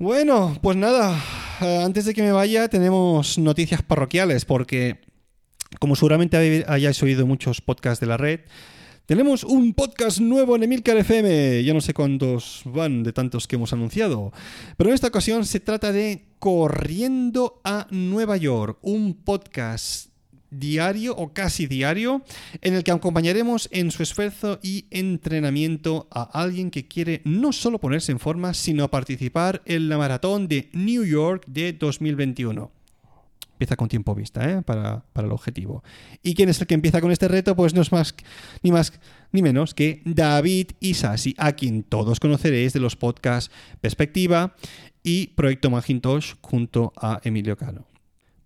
Bueno, pues nada, eh, antes de que me vaya tenemos noticias parroquiales porque como seguramente hayáis oído muchos podcasts de la red, tenemos un podcast nuevo en Emilcar FM. Ya no sé cuántos van de tantos que hemos anunciado. Pero en esta ocasión se trata de Corriendo a Nueva York, un podcast diario o casi diario en el que acompañaremos en su esfuerzo y entrenamiento a alguien que quiere no solo ponerse en forma, sino participar en la maratón de New York de 2021. Empieza con tiempo vista, ¿eh? para, para, el objetivo. ¿Y quién es el que empieza con este reto? Pues no es más ni más ni menos que David Isasi, a quien todos conoceréis de los podcasts Perspectiva y Proyecto Macintosh junto a Emilio Cano.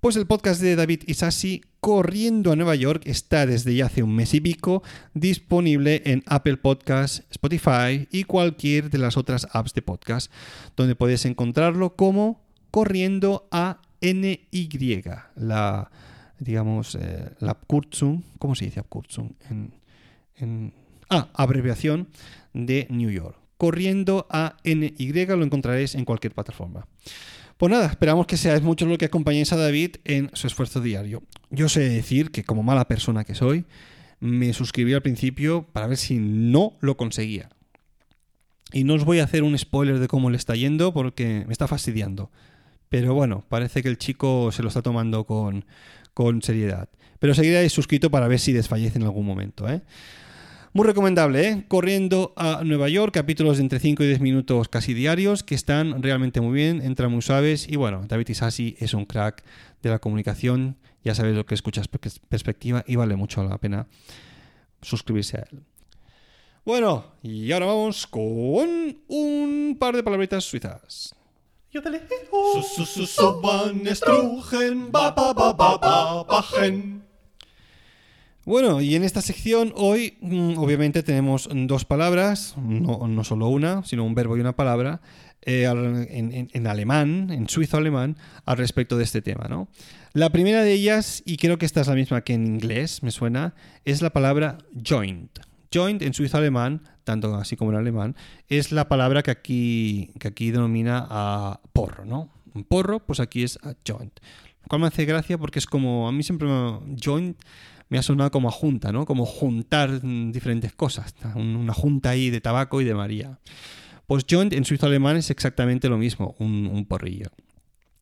Pues el podcast de David Isasi, Corriendo a Nueva York, está desde ya hace un mes y pico disponible en Apple Podcasts, Spotify y cualquier de las otras apps de podcast, donde puedes encontrarlo como Corriendo a NY, la, digamos, eh, la Kurzum, ¿cómo se dice Kurzum? En, ah, abreviación de New York. Corriendo a NY lo encontraréis en cualquier plataforma. Pues nada, esperamos que seáis muchos los que acompañéis a David en su esfuerzo diario. Yo sé decir que como mala persona que soy, me suscribí al principio para ver si no lo conseguía. Y no os voy a hacer un spoiler de cómo le está yendo porque me está fastidiando. Pero bueno, parece que el chico se lo está tomando con, con seriedad. Pero seguiréis suscrito para ver si desfallece en algún momento. ¿eh? Muy recomendable, ¿eh? Corriendo a Nueva York, capítulos de entre 5 y 10 minutos casi diarios, que están realmente muy bien, entran muy suaves. Y bueno, David Isasi es un crack de la comunicación, ya sabes lo que escuchas perspectiva y vale mucho la pena suscribirse a él. Bueno, y ahora vamos con un par de palabritas suizas. Bueno, y en esta sección hoy mm, obviamente tenemos dos palabras, no, solo una, sino un verbo y una palabra, eh, en, alemán, en suizo alemán, al respecto de este tema. ¿no? La primera de ellas, y creo que esta es la misma que en inglés, me suena, es la palabra joint. Joint en suizo alemán, tanto así como en alemán, es la palabra que aquí, que aquí denomina a porro, ¿no? Un porro, pues aquí es a joint. Lo cual me hace gracia porque es como, a mí siempre me, joint me ha sonado como a junta, ¿no? Como juntar diferentes cosas. Una junta ahí de tabaco y de María. Pues joint en suizo alemán es exactamente lo mismo, un, porrillo.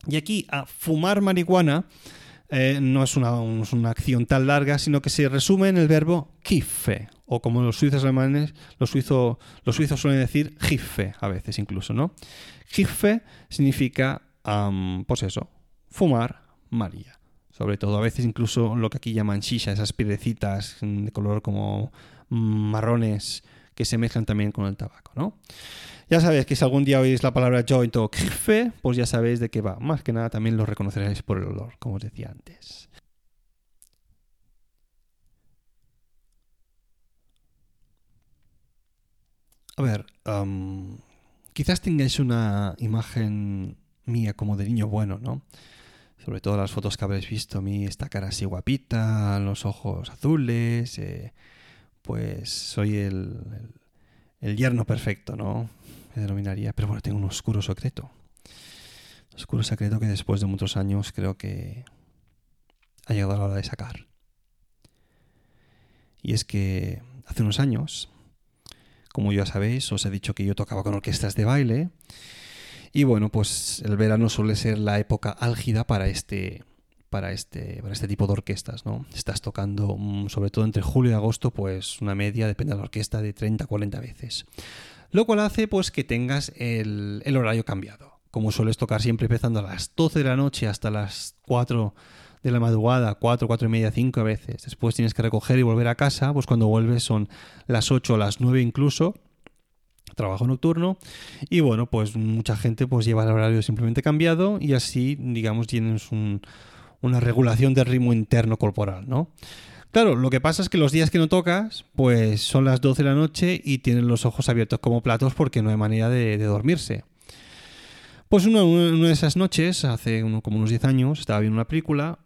Y aquí, a fumar marihuana eh, no es una, acción tan larga, sino que se resume en el verbo kiffe, o como los suizos alemanes, los, suizo, los suizos suelen decir giffe, a veces incluso, ¿no? Significa, pues eso, fumar María sobre todo. A veces incluso lo que aquí llaman shisha, esas piedrecitas de color como marrones que se mezclan también con el tabaco, ¿no? Ya sabéis que si algún día oís la palabra joint o kife, pues ya sabéis de qué va. Más que nada también lo reconoceréis por el olor, como os decía antes. A ver, quizás tengáis una imagen mía como de niño bueno, ¿no? Sobre todo las fotos que habréis visto, a mí esta cara así guapita, los ojos azules, eh, pues soy el, el, yerno perfecto, ¿no? Me denominaría, pero bueno, tengo un oscuro secreto. Un oscuro secreto que después de muchos años creo que ha llegado la hora de sacar. Y es que hace unos años, como ya sabéis, os he dicho que yo tocaba con orquestas de baile y bueno, pues el verano suele ser la época álgida para este, para este, para este tipo de orquestas, ¿no? Estás tocando, mm, sobre todo entre julio y agosto, pues una media, depende de la orquesta, de 30 a 40 veces. Lo cual hace pues que tengas el, el horario cambiado. Como sueles tocar siempre empezando a las 12 de la noche hasta las 4 de la madrugada, 4, 4 y media, 5 veces. Después tienes que recoger y volver a casa, pues cuando vuelves son las 8 o las 9 incluso trabajo nocturno y bueno, pues mucha gente pues lleva el horario simplemente cambiado y así, digamos, tienes una regulación del ritmo interno corporal, ¿no? Claro, lo que pasa es que los días que no tocas, pues son las 12 de la noche y tienes los ojos abiertos como platos porque no hay manera de, dormirse. Pues una, de esas noches, hace como unos 10 años, estaba viendo una película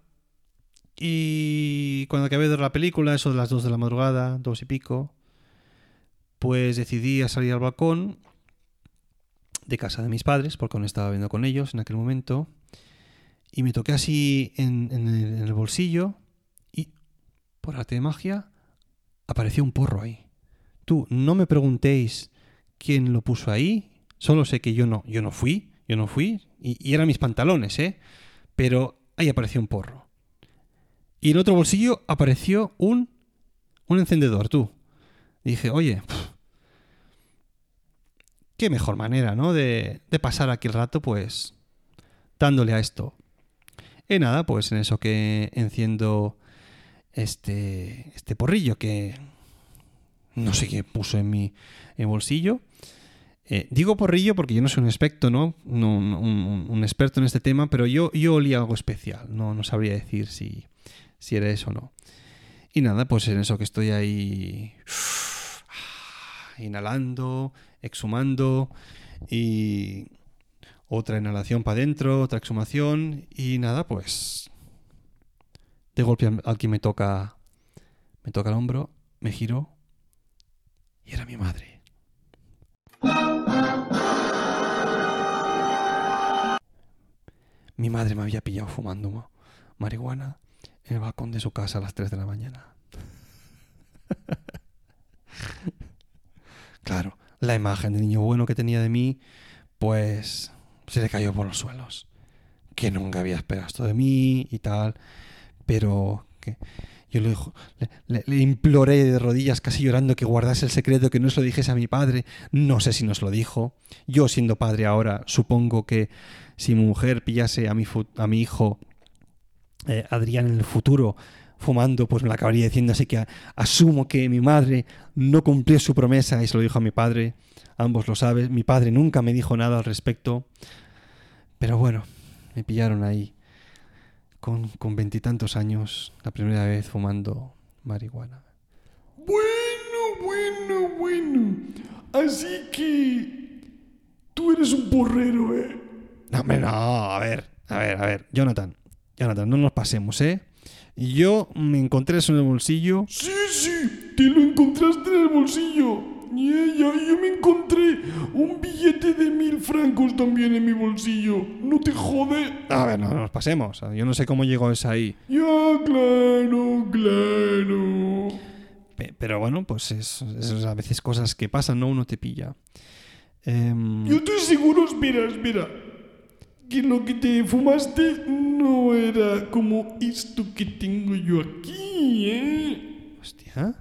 y cuando acabé de ver la película, eso de las 2 de la madrugada, dos y pico, pues decidí salir al balcón de casa de mis padres, porque aún estaba viendo con ellos en aquel momento, y me toqué así en el bolsillo por arte de magia, apareció un porro ahí. Tú, no me preguntéis quién lo puso ahí, solo sé que yo no, yo no fui, yo no fui, y, eran mis pantalones, ¿eh? Pero ahí apareció un porro. Y en otro bolsillo apareció un, un encendedor, tú. dije, oye, qué mejor manera, ¿no? De, de pasar aquí el rato, pues, dándole a esto. Y nada, pues en eso que enciendo este, este porrillo que no sé qué puso en mi bolsillo. Eh, digo porrillo porque yo no soy un experto, ¿no? un, experto en este tema, pero yo, yo olía algo especial. No, no sabría decir si, si era eso o no. Y nada, pues en eso que estoy ahí inhalando, exhumando y otra inhalación para adentro, otra exhumación y nada, pues de golpe alguien me toca, me toca el hombro, me giro y era mi madre. Mi madre me había pillado fumando marihuana en el balcón de su casa a las 3 de la mañana. claro, la imagen de niño bueno que tenía de mí, pues se le cayó por los suelos. Que nunca había esperado esto de mí y tal pero que yo le, le, imploré de rodillas, casi llorando, que guardase el secreto, que no se lo dijese a mi padre. No sé si nos lo dijo. Yo, siendo padre ahora, supongo que si mi mujer pillase a mi, a mi hijo eh, Adrián en el futuro fumando, pues me la acabaría diciendo. Así que asumo que mi madre no cumplió su promesa y se lo dijo a mi padre. Ambos lo saben. Mi padre nunca me dijo nada al respecto. Pero bueno, me pillaron ahí con veintitantos años, la primera vez fumando marihuana. Bueno, bueno, bueno. Así que tú eres un porrero, ¿eh? No, hombre, no, a ver, a ver, a ver, Jonathan, Jonathan, no nos pasemos, ¿eh? Yo me encontré eso en el bolsillo. Sí, sí, te lo encontraste en el bolsillo. Y ella, yo me encontré un billete de mil francos también en mi bolsillo. ¿No te jode? A ver, no nos pasemos. Yo no sé cómo llegó esa ahí. Ya, claro, claro. Pero bueno, pues es, a veces cosas que pasan, ¿no? Uno te pilla. Em, yo estoy seguro, espera, espera. Que lo que te fumaste no era como esto que tengo yo aquí, ¿eh? Hostia.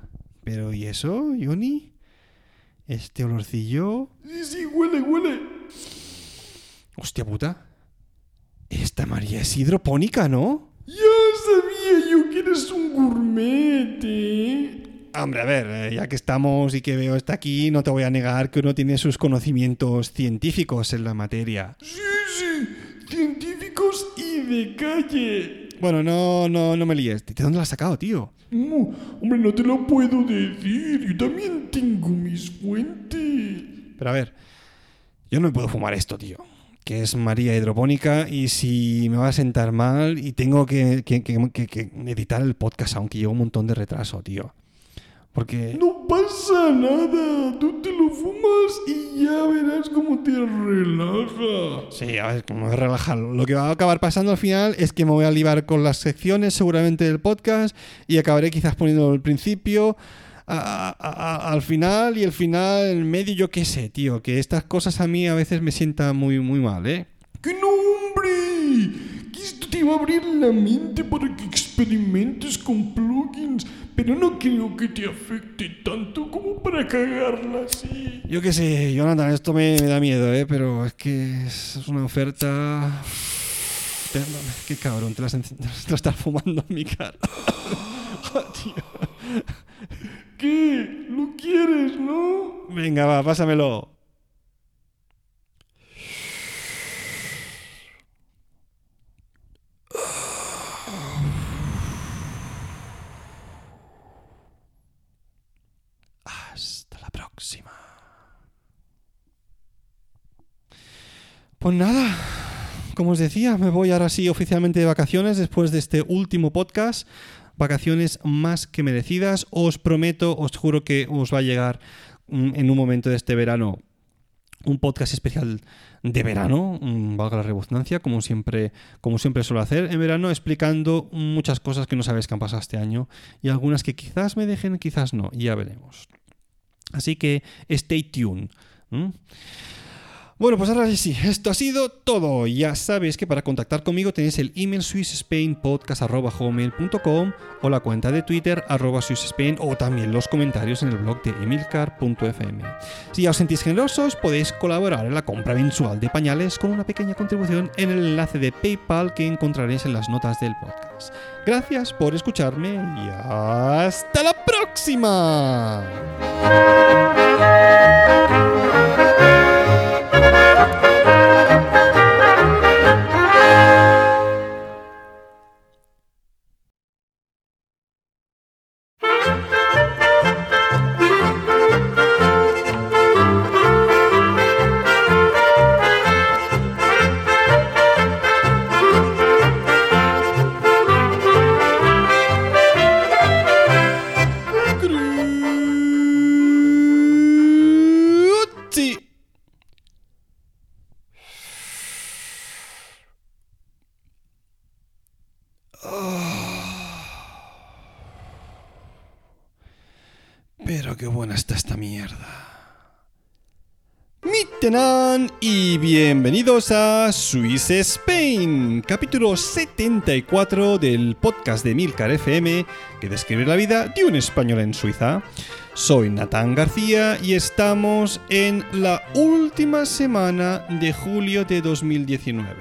¿Pero y eso, Johnny? Este olorcillo. Sí, sí, huele, huele. Hostia puta. Esta María es hidropónica, ¿no? Ya sabía yo que eres un gourmet. ¿eh? Hombre, a ver, eh, ya que estamos y que veo está aquí, no te voy a negar que uno tiene sus conocimientos científicos en la materia. Sí, sí, científicos y de calle. Bueno, no, no, no me líes. ¿De dónde lo has sacado, tío? hombre, no te lo puedo decir. Yo también tengo mis fuentes. Pero a ver, yo no me puedo fumar esto, tío. Que es María hidropónica y si me va a sentar mal y tengo que, que, que editar el podcast, aunque llevo un montón de retraso, tío. Porque... No pasa nada, tú te lo fumas y ya verás cómo te relaja. Sí, a ver, cómo me relaja. Lo que va a acabar pasando al final es que me voy a libar con las secciones seguramente del podcast y acabaré quizás poniendo el principio al final y el final, el medio, yo qué sé, tío. Que estas cosas a mí a veces me sientan muy, muy mal, ¿eh? ¡Que no, hombre! Que esto te va a abrir la mente para que experimentes con plugins pero no creo que te afecte tanto como para cagarla así. Yo qué sé, Jonathan, esto me, da miedo, ¿eh? Pero es que es una oferta... Qué cabrón, te estás fumando en mi cara. ¿Qué? ¿Lo quieres, no? Venga, va, pásamelo. Pues nada, como os decía, me voy ahora sí oficialmente de vacaciones después de este último podcast. Vacaciones más que merecidas. Os prometo, os juro que os va a llegar mm, en un momento de este verano un podcast especial de verano, mm, valga la redundancia, como siempre, como siempre suelo hacer en verano, explicando muchas cosas que no sabéis que han pasado este año y algunas que quizás me dejen, quizás no, ya veremos. Así que stay tuned. Bueno, pues ahora sí, esto ha sido todo. Ya sabéis que para contactar conmigo tenéis el email swissspainpodcast.com o la cuenta de Twitter arroba o también los comentarios en el blog de emilcar.fm. Si ya os sentís generosos, podéis colaborar en la compra mensual de pañales con una pequeña contribución en el enlace de PayPal que encontraréis en las notas del podcast. Gracias por escucharme y hasta la próxima. Bienvenidos a Swiss Spain, capítulo 74 del podcast de Milcar FM que describe la vida de un español en Suiza. Soy Natán García y estamos en la última semana de julio de 2019,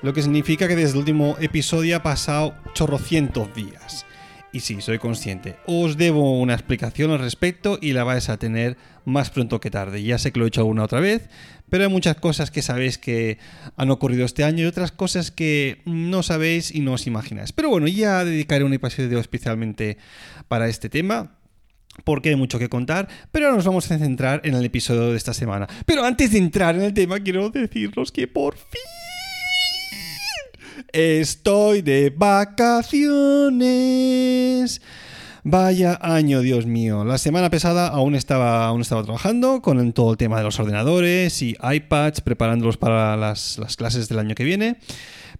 lo que significa que desde el último episodio ha pasado chorrocientos días. Y sí, soy consciente. Os debo una explicación al respecto y la vais a tener más pronto que tarde. Ya sé que lo he hecho alguna otra vez, pero hay muchas cosas que sabéis que han ocurrido este año y otras cosas que no sabéis y no os imagináis. Pero bueno, ya dedicaré un episodio especialmente para este tema porque hay mucho que contar, pero ahora nos vamos a centrar en el episodio de esta semana. Pero antes de entrar en el tema, quiero deciros que por fin estoy de vacaciones. Vaya año, Dios mío. La semana pasada aún estaba, aún estaba trabajando con todo el tema de los ordenadores y iPads, preparándolos para las, las clases del año que viene.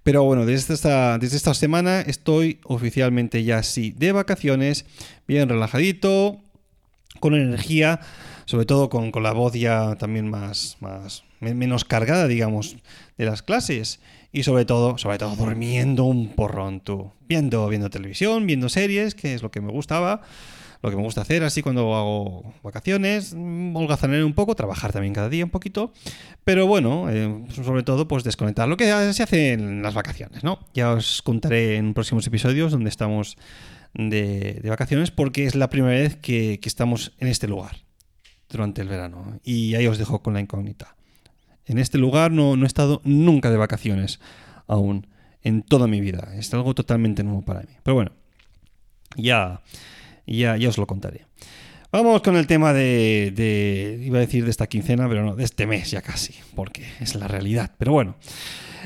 Pero bueno, desde esta, desde esta semana estoy oficialmente ya sí de vacaciones, bien relajadito, con energía, sobre todo con, con la voz ya también más, más menos cargada, digamos, de las clases. Y sobre todo, sobre todo durmiendo un porrón, tú. Viendo, viendo televisión, viendo series, que es lo que me gustaba, lo que me gusta hacer así cuando hago vacaciones, holgazanear un poco, trabajar también cada día un poquito. Pero bueno, eh, sobre todo, pues desconectar lo que se hace en las vacaciones, ¿no? Ya os contaré en próximos episodios donde estamos de, de vacaciones, porque es la primera vez que, que estamos en este lugar durante el verano. Y ahí os dejo con la incógnita. En este lugar no, no, he estado nunca de vacaciones aún en toda mi vida. Es algo totalmente nuevo para mí. Pero bueno, ya, ya, ya os lo contaré. Vamos con el tema de, de, iba a decir de esta quincena, pero no, de este mes ya casi, porque es la realidad. Pero bueno,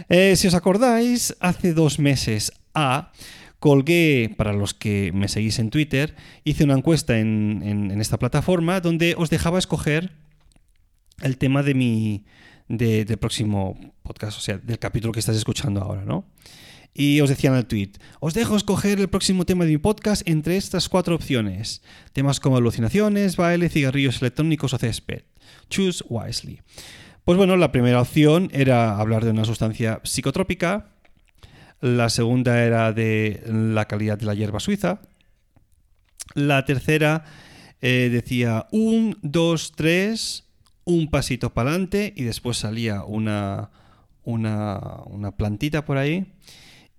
eh, si os acordáis, hace dos meses a colgué, para los que me seguís en Twitter, hice una encuesta en, en, en esta plataforma donde os dejaba escoger el tema de mi, de, del próximo podcast, o sea, del capítulo que estás escuchando ahora, ¿no? Y os decía en el tweet, os dejo escoger el próximo tema de mi podcast entre estas cuatro opciones. Temas como alucinaciones, baile, cigarrillos electrónicos o césped. Choose wisely. Pues bueno, la primera opción era hablar de una sustancia psicotrópica. La segunda era de la calidad de la hierba suiza. La tercera eh, decía un, dos, tres un pasito para adelante y después salía una, una, una, plantita por ahí.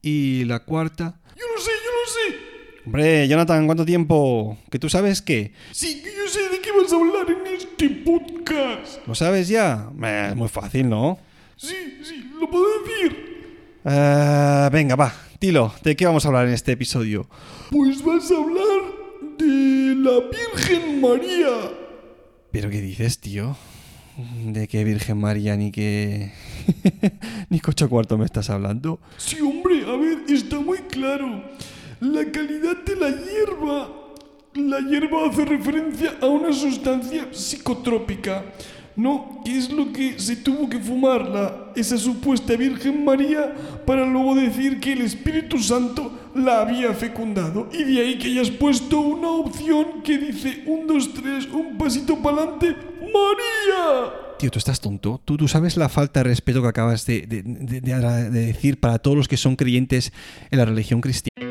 Y la cuarta... Yo lo sé, yo lo sé. Hombre, Jonathan, ¿cuánto tiempo? ¿Que tú sabes qué? Sí, que yo sé de qué vas a hablar en este podcast. ¿Lo sabes ya? Es muy fácil, ¿no? Sí, sí, lo puedo decir. Uh, venga, va, dilo, ¿de qué vamos a hablar en este episodio? Pues vas a hablar de la Virgen María. ¿Pero qué dices, tío? de que Virgen María ni que... Nicocho Cuarto me estás hablando. Sí, hombre, a ver, está muy claro. La calidad de la hierba. La hierba hace referencia a una sustancia psicotrópica. ¿no? ¿Qué es lo que se tuvo que fumar la, esa supuesta Virgen María para luego decir que el Espíritu Santo la había fecundado? Y de ahí que hayas puesto una opción que dice un, dos, tres, un pasito para adelante, María. Tío, tú estás tonto. ¿Tú, tú sabes la falta de respeto que acabas de, de- de- de- de decir para todos los que son creyentes en la religión cristiana.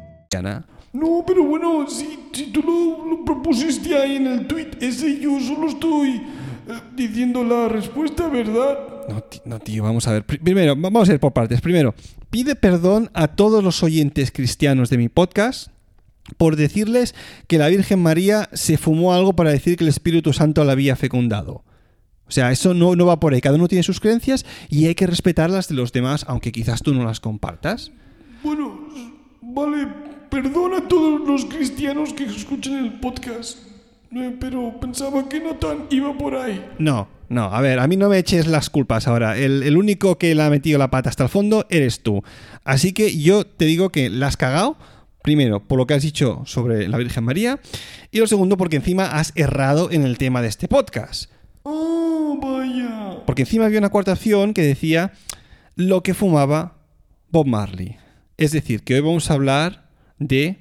No, pero bueno, si, si tú lo, lo propusiste ahí en el tweet ese, yo solo estoy eh, diciendo la respuesta, ¿verdad? No, tío, vamos a ver. Pri- Primero, va- vamos a ir por partes. Primero, pide perdón a todos los oyentes cristianos de mi podcast por decirles que la Virgen María se fumó algo para decir que el Espíritu Santo la había fecundado. O sea, eso no, no va por ahí. Cada uno tiene sus creencias y hay que respetar las de los demás, aunque quizás tú no las compartas. Bueno, vale, perdona a todos los cristianos que escuchan el podcast, eh, pero pensaba que Nathan iba por ahí. No, no, a ver, a mí no me eches las culpas ahora. El, el único que le ha metido la pata hasta el fondo eres tú. Así que yo te digo que la has cagado, primero, por lo que has dicho sobre la Virgen María, y lo segundo, porque encima has errado en el tema de este podcast. Oh, vaya. Porque encima había una cuarta opción que decía lo que fumaba Bob Marley. Es decir, que hoy vamos a hablar de...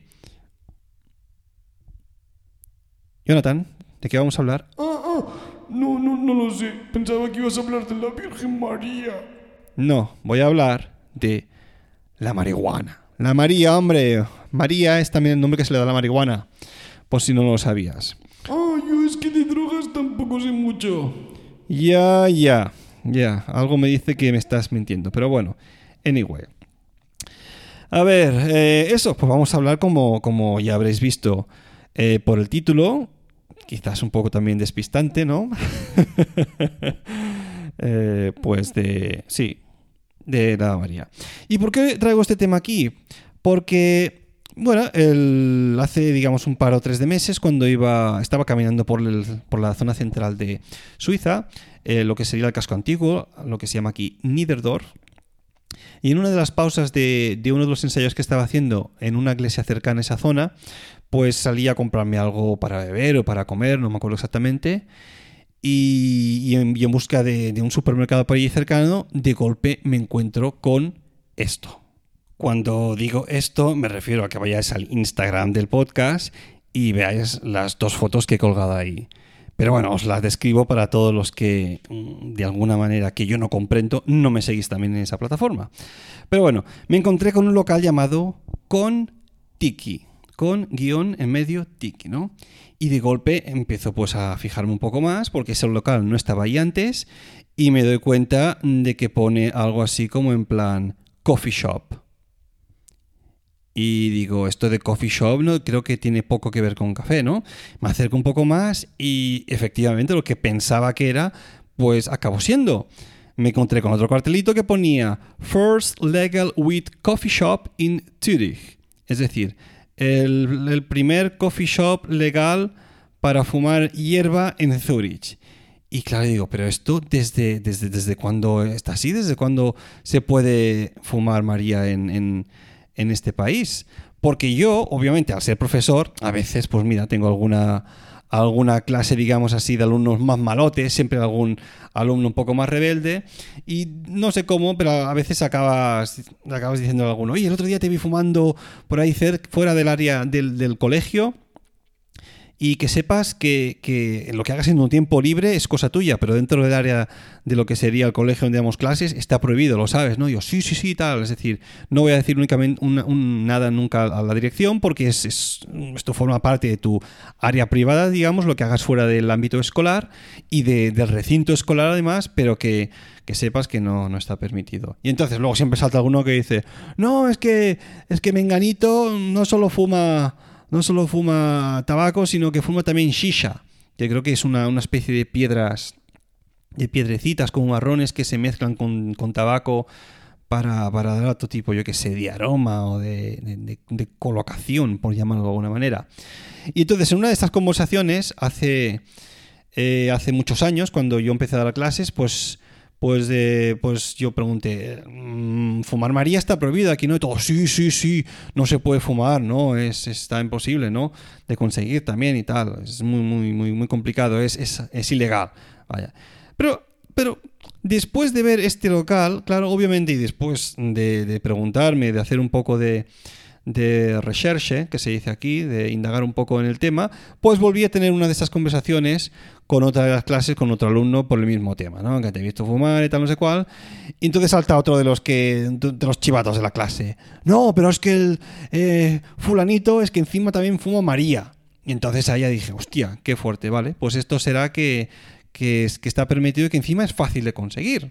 Jonathan, ¿de qué vamos a hablar? Ah, ah, no, no, no lo sé. Pensaba que ibas a hablar de la Virgen María. No, voy a hablar de la marihuana. La María, hombre. María es también el nombre que se le da a la marihuana. Por si no lo sabías. Ah, yo es que de drogas tampoco sé mucho. Ya, ya, ya. Algo me dice que me estás mintiendo. Pero bueno, anyway. A ver, eh, eso, pues vamos a hablar como, como ya habréis visto eh, por el título. Quizás un poco también despistante, ¿no? Eh, pues de... Sí, de la María. ¿Y por qué traigo este tema aquí? Porque, bueno, el, hace, digamos, un par o tres de meses, cuando iba, estaba caminando por, el- por la zona central de Suiza, lo que sería el casco antiguo, lo que se llama aquí Niederdorf, y en una de las pausas de, de uno de los ensayos que estaba haciendo en una iglesia cercana a esa zona, pues salí a comprarme algo para beber o para comer, no me acuerdo exactamente. Y, en busca de, de un supermercado por allí cercano, de golpe me encuentro con esto. Cuando digo esto, me refiero a que vayáis al Instagram del podcast y veáis las dos fotos que he colgado ahí. Pero bueno, os las describo para todos los que, mm, de alguna manera que yo no comprendo, no me seguís también en esa plataforma. Pero bueno, me encontré con un local llamado Con Tiki, con guion en medio Tiki, ¿no? Y de golpe empiezo pues a fijarme un poco más porque ese local no estaba ahí antes y me doy cuenta de que pone algo así como en plan coffee shop. Y digo, esto de coffee shop no creo que tiene poco que ver con café, ¿no? Me acerco un poco más y efectivamente lo que pensaba que era, pues acabó siendo. Me encontré con otro cartelito que ponía First Legal Weed Coffee Shop in Zurich. Es decir, el, primer coffee shop legal para fumar hierba en Zurich. Y claro, digo, pero esto desde, desde, desde cuándo está así, desde cuándo se puede fumar María en, en este país. Porque yo, obviamente, al ser profesor, a veces, pues mira, tengo alguna, alguna clase, digamos así, de alumnos más malotes, siempre algún alumno un poco más rebelde, y no sé cómo, pero a veces acabas, acabas diciendo a alguno, oye, el otro día te vi fumando por ahí cerca, fuera del área del, del colegio, y que sepas que, que, lo que hagas en un tiempo libre es cosa tuya, pero dentro del área de lo que sería el colegio donde damos clases está prohibido, lo sabes, ¿no? Yo, sí, sí, sí, tal. Es decir, no voy a decir únicamente nada nunca a la dirección porque es, esto forma parte de tu área privada, digamos, lo que hagas fuera del ámbito escolar y del recinto escolar además, pero que, que sepas que no, no, está permitido. Y entonces luego siempre salta alguno que dice, no, es que, es que Menganito no solo fuma no solo fuma tabaco, sino que fuma también shisha, que creo que es una, especie de piedras, de piedrecitas como marrones que se mezclan con, tabaco para, para, dar otro tipo, yo que sé, de aroma o de, colocación, por llamarlo de alguna manera. Y entonces, en una de estas conversaciones, hace, eh, hace muchos años, cuando yo empecé a dar clases, pues pues, pues yo pregunté, mm, ¿fumar María está prohibido aquí? ¿No? Y todo, sí, sí, sí, no se puede fumar, ¿no? Es, está imposible, ¿no? De conseguir también y tal. Es muy, muy, muy, muy complicado, es, es, ilegal. Vaya. Pero, pero después de ver este local, claro, obviamente, y después de, de preguntarme, de hacer un poco de, de recherche, que se dice aquí, de indagar un poco en el tema, pues volví a tener una de esas conversaciones con otra de las clases, con otro alumno por el mismo tema, ¿no? Que te he visto fumar y tal, no sé cuál. Y entonces salta otro de los que de los chivatos de la clase. No, pero es que el eh, fulanito es que encima también fuma María. Y entonces ahí ya dije, hostia, qué fuerte, ¿vale? Pues esto será que, que, es, que está permitido y que encima es fácil de conseguir.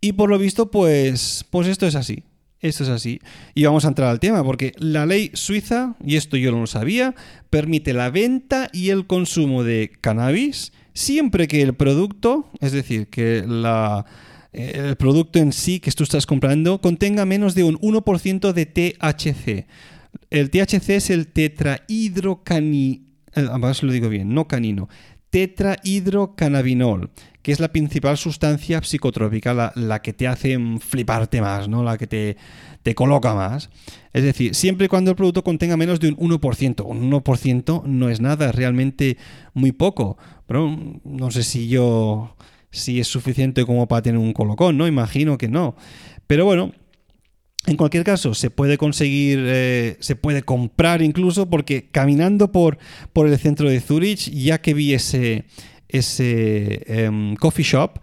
Y por lo visto, pues, pues esto es así. Esto es así. Y vamos a entrar al tema, porque la ley suiza, y esto yo no lo sabía, permite la venta y el consumo de cannabis siempre que el producto, es decir, que la, el producto en sí que tú estás comprando contenga menos de un 1% de THC. El THC es el tetrahidrocani... Eh, además lo digo bien, no canino. Tetrahidrocannabinol, que es la principal sustancia psicotrópica, la, que te hace fliparte más, ¿no? La que te, te, coloca más. Es decir, siempre y cuando el producto contenga menos de un 1%. Un 1% no es nada, es realmente muy poco. Pero no sé si yo. si es suficiente como para tener un colocón, ¿no? Imagino que no. Pero bueno. En cualquier caso, se puede conseguir, eh, se puede comprar incluso, porque caminando por, por el centro de Zurich, ya que vi ese, ese em, coffee shop,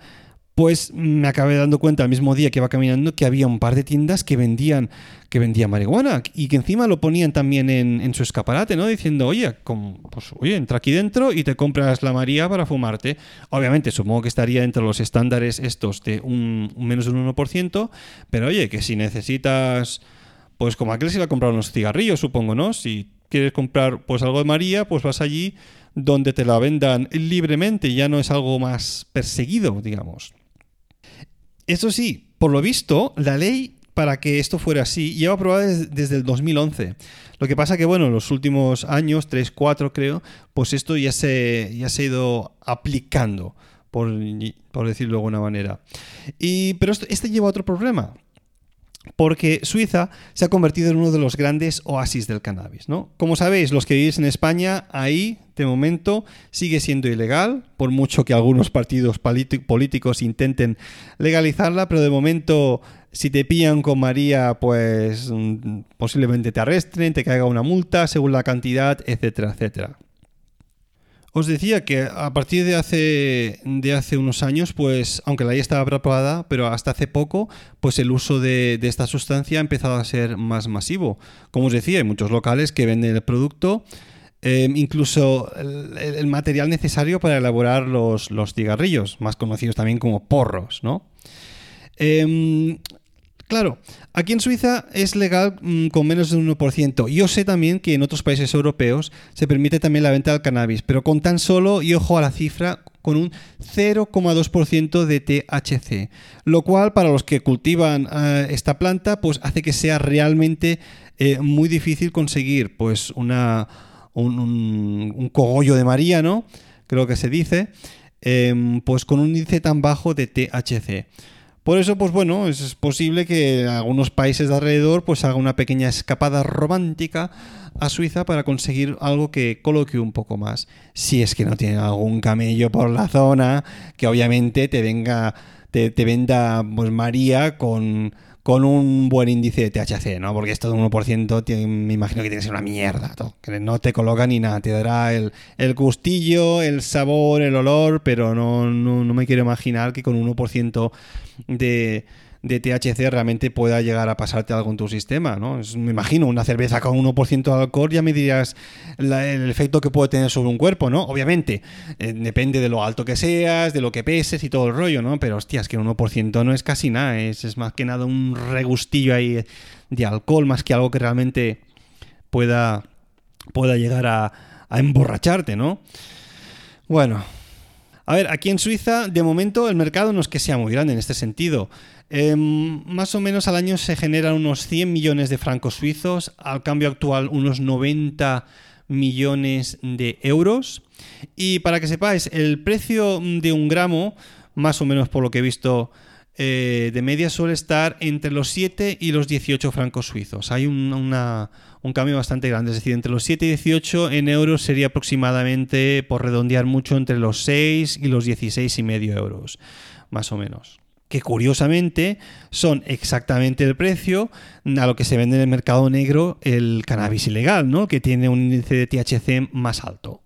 pues me acabé dando cuenta el mismo día que iba caminando que había un par de tiendas que vendían, que vendían marihuana y que encima lo ponían también en, su escaparate, ¿no? Diciendo, oye, pues, oye, entra aquí dentro y te compras la María para fumarte. Obviamente, supongo que estaría entre los estándares estos de un, menos de un 1%, pero oye, que si necesitas, pues como aquel se iba a comprar unos cigarrillos, supongo, ¿no? Si quieres comprar pues algo de María, pues vas allí donde te la vendan libremente, ya no es algo más perseguido, digamos. Eso sí, por lo visto, la ley para que esto fuera así lleva aprobada desde el 2011. Lo que pasa que, bueno, en los últimos años, 3, 4 creo, pues esto ya se, ya se ha ido aplicando, por, por decirlo de alguna manera. Y, pero esto, este lleva a otro problema porque Suiza se ha convertido en uno de los grandes oasis del cannabis. ¿no? Como sabéis, los que vivís en España, ahí de momento sigue siendo ilegal, por mucho que algunos partidos políticos intenten legalizarla, pero de momento si te pillan con María, pues mm, posiblemente te arresten, te caiga una multa según la cantidad, etcétera, etcétera. Os decía que a partir de hace, de hace unos años, pues, aunque la ley estaba aprobada, pero hasta hace poco, pues el uso de, esta sustancia ha empezado a ser más masivo. Como os decía, hay muchos locales que venden el producto, em, incluso el, material necesario para elaborar los, los, cigarrillos, más conocidos también como porros, ¿no? Em, Claro, aquí en Suiza es legal mm, con menos de un 1%. Yo sé también que en otros países europeos se permite también la venta del cannabis, pero con tan solo, y ojo a la cifra, con un 0,2% de THC, lo cual para los que cultivan eh, esta planta pues hace que sea realmente eh, muy difícil conseguir pues un, cogollo de María, ¿no? Creo que se dice, em, pues con un índice tan bajo de THC. Por eso, pues bueno, es posible que algunos países de alrededor pues haga una pequeña escapada romántica a Suiza para conseguir algo que coloque un poco más. Si es que no tiene algún camello por la zona, que obviamente te venga, te, venda pues María con, con un buen índice de THC, ¿no? Porque esto de un 1% tiene- me imagino que tiene que ser una mierda, todo, que no te coloca ni nada, te dará el, el gustillo, el sabor, el olor, pero no, no, no me quiero imaginar que con un 1% de, de THC realmente pueda llegar a pasarte algo en tu sistema, ¿no? Me imagino una cerveza con 1% de alcohol, ya me dirías la- el efecto que puede tener sobre un cuerpo, ¿no? Obviamente, eh, depende de lo alto que seas, de lo que peses y todo el rollo, ¿no? Pero hostias, que un 1% no es casi nada, es, es más que nada un regustillo ahí de alcohol, más que algo que realmente pueda, pueda llegar a, a emborracharte, ¿no? Bueno, a ver, aquí en Suiza, de momento, el mercado no es que sea muy grande en este sentido. Em, más o menos al año se generan unos 100 millones de francos suizos, al cambio actual unos 90 millones de euros. Y para que sepáis, el precio de un gramo, más o menos por lo que he visto, eh, de media suele estar entre los 7 y los 18 francos suizos. Hay un, una- un cambio bastante grande, es decir, entre los 7 y 18 en euros sería aproximadamente, por redondear mucho, entre los 6 y los 16 y medio euros, más o menos. Que curiosamente son exactamente el precio a lo que se vende en el mercado negro el cannabis ilegal, ¿no? Que tiene un índice de THC más alto.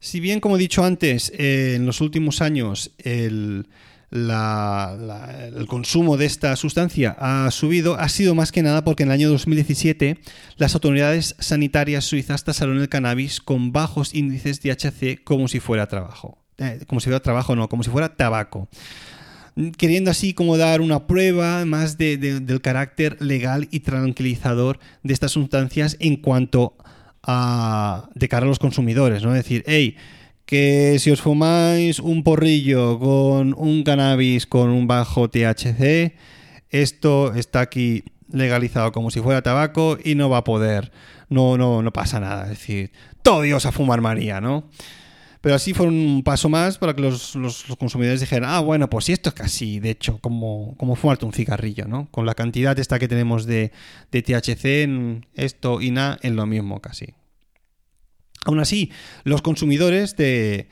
Si bien, como he dicho antes, eh, en los últimos años el, la- la- el consumo de esta sustancia ha subido, ha sido más que nada porque en el año 2017 las autoridades sanitarias suizas tasaron el cannabis con bajos índices de THC como si fuera trabajo. Eh, como si fuera trabajo, no, como si fuera tabaco queriendo así como dar una prueba más de- del carácter legal y tranquilizador de estas sustancias en cuanto a de cara a los consumidores, ¿no? Es decir, hey, que si os fumáis un porrillo con un cannabis con un bajo THC, esto está aquí legalizado como si fuera tabaco y no va a poder, no, no, no pasa nada. Es decir, todo Dios a fumar María, ¿no? Pero así fue un paso más para que los, los- consumidores dijeran, ah, bueno, pues si esto es casi, de hecho, como, como fumarte un cigarrillo, ¿no? Con la cantidad esta que tenemos de, de THC, en esto y nada, es lo mismo casi. Aún así, los consumidores de,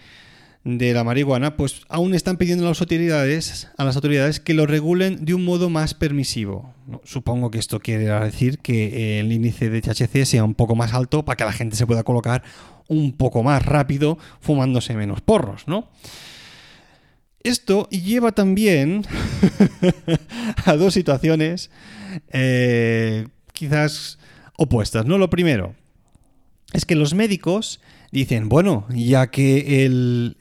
de la marihuana, pues aún están pidiendo a las autoridades, a las autoridades que lo regulen de un modo más permisivo. Supongo que esto quiere decir que el índice de THC sea un poco más alto para que la gente se pueda colocar un poco más rápido fumándose menos porros, ¿no? Esto lleva también a dos situaciones eh, quizás opuestas, ¿no? Lo primero es que los médicos dicen, bueno, ya que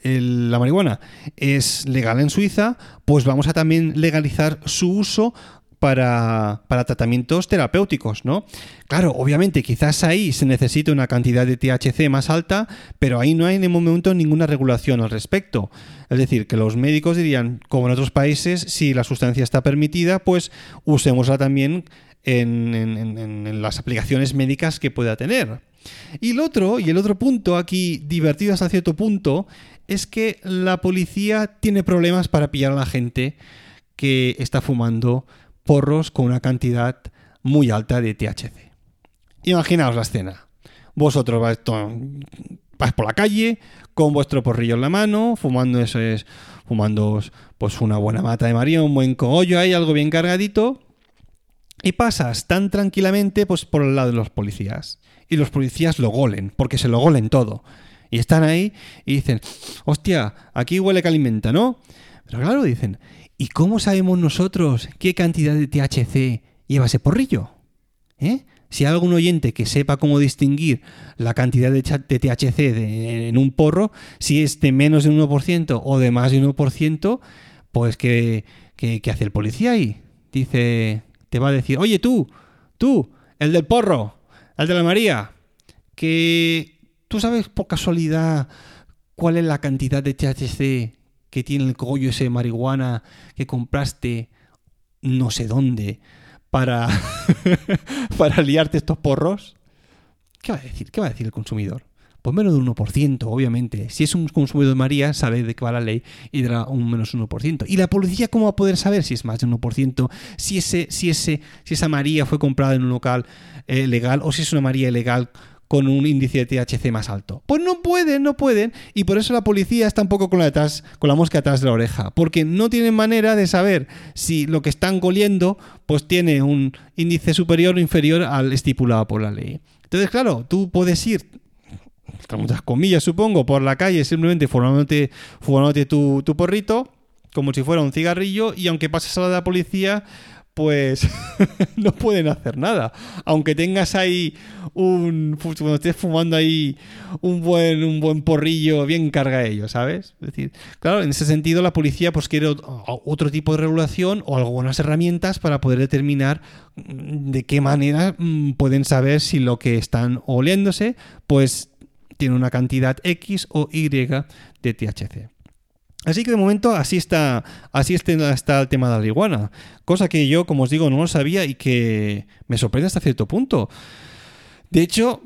la marihuana es legal en Suiza, pues vamos a también legalizar su uso para, para tratamientos terapéuticos, ¿no? Claro, obviamente quizás ahí se necesita una cantidad de THC más alta, pero ahí no hay en el momento ninguna regulación al respecto. Es decir, que los médicos dirían, como en otros países, si la sustancia está permitida, pues usémosla también en las aplicaciones médicas que pueda tener. Y el otro, y el otro punto aquí divertido hasta cierto punto, es que la policía tiene problemas para pillar a la gente que está fumando porros con una cantidad muy alta de THC. Imaginaos la escena. Vosotros vais, por la calle con vuestro porrillo en la mano, fumando eso es, fumando pues una buena mata de María, un buen cogollo ahí, algo bien cargadito, y pasas tan tranquilamente pues por el lado de los policías. Y los policías lo golen, porque se lo golen todo. Y están ahí y dicen, hostia, aquí huele que alimenta, ¿no? Pero claro, dicen, ¿y cómo sabemos nosotros qué cantidad de THC lleva ese porrillo? ¿Eh? Si hay algún oyente que sepa cómo distinguir la cantidad de, THC de- en un porro, si es de menos de un 1% o de más de un 1%, pues ¿qué, qué, qué hace el policía ahí? Dice, te va a decir, oye tú, tú, el del porro, el de la María, que tú sabes por casualidad cuál es la cantidad de THC que tiene el cogollo ese de marihuana que compraste no sé dónde para, para liarte estos porros? ¿Qué va a decir? ¿Qué va a decir el consumidor? Pues menos de un 1%, obviamente. Si es un consumidor de María, sabe de qué va la ley y dará un menos 1%. ¿Y la policía cómo va a poder saber si es más de un 1%? Si, ese, si, ese, si esa María fue comprada en un local eh, legal o si es una María ilegal con un índice de THC más alto. Pues no pueden, no pueden, y por eso la policía está un poco con la, con la mosca atrás de la oreja, porque no tienen manera de saber si lo que están goliendo pues tiene un índice superior o inferior al estipulado por la ley. Entonces, claro, tú puedes ir entre muchas comillas, supongo, por la calle simplemente fumándote, fumándote tu, tu porrito, como si fuera un cigarrillo, y aunque pases a la de la policía, pues no pueden hacer nada. Aunque tengas ahí un. Cuando estés fumando ahí un buen, un buen porrillo, bien carga ello, ¿sabes? Es decir, claro, en ese sentido la policía pues quiere otro tipo de regulación o algunas herramientas para poder determinar mm, de qué manera mm, pueden saber si lo que están oliéndose, pues tiene una cantidad X o Y de THC. Así que de momento así está, así está el tema de la marihuana, cosa que yo, como os digo, no lo sabía y que me sorprende hasta cierto punto. De hecho,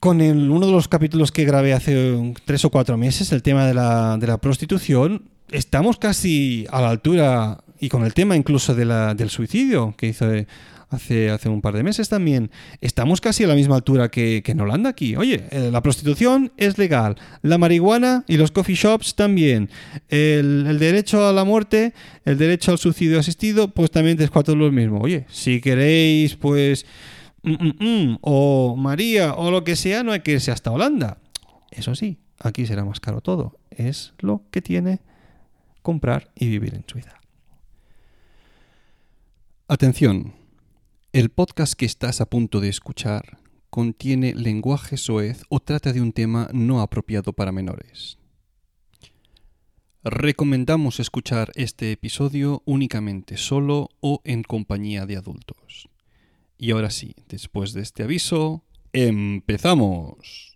con uno de los capítulos que grabé hace tres o cuatro meses, el tema de la, de la prostitución, estamos casi a la altura, y con el tema incluso del suicidio que hizo hace, hace un par de meses también. Estamos casi a la misma altura que, en Holanda aquí. Oye, eh, la prostitución es legal, la marihuana y los coffee shops también. El, derecho a la muerte, el derecho al suicidio asistido, pues también es cuatro lo mismo. Oye, si queréis, pues... Mm, mm, mm, o María o lo que sea, no hay que irse hasta Holanda. Eso sí, aquí será más caro todo. Es lo que tiene comprar y vivir en Suiza. Atención, el podcast que estás a punto de escuchar contiene lenguaje soez o trata de un tema no apropiado para menores. Recomendamos escuchar este episodio únicamente solo o en compañía de adultos. Y ahora sí, después de este aviso, empezamos.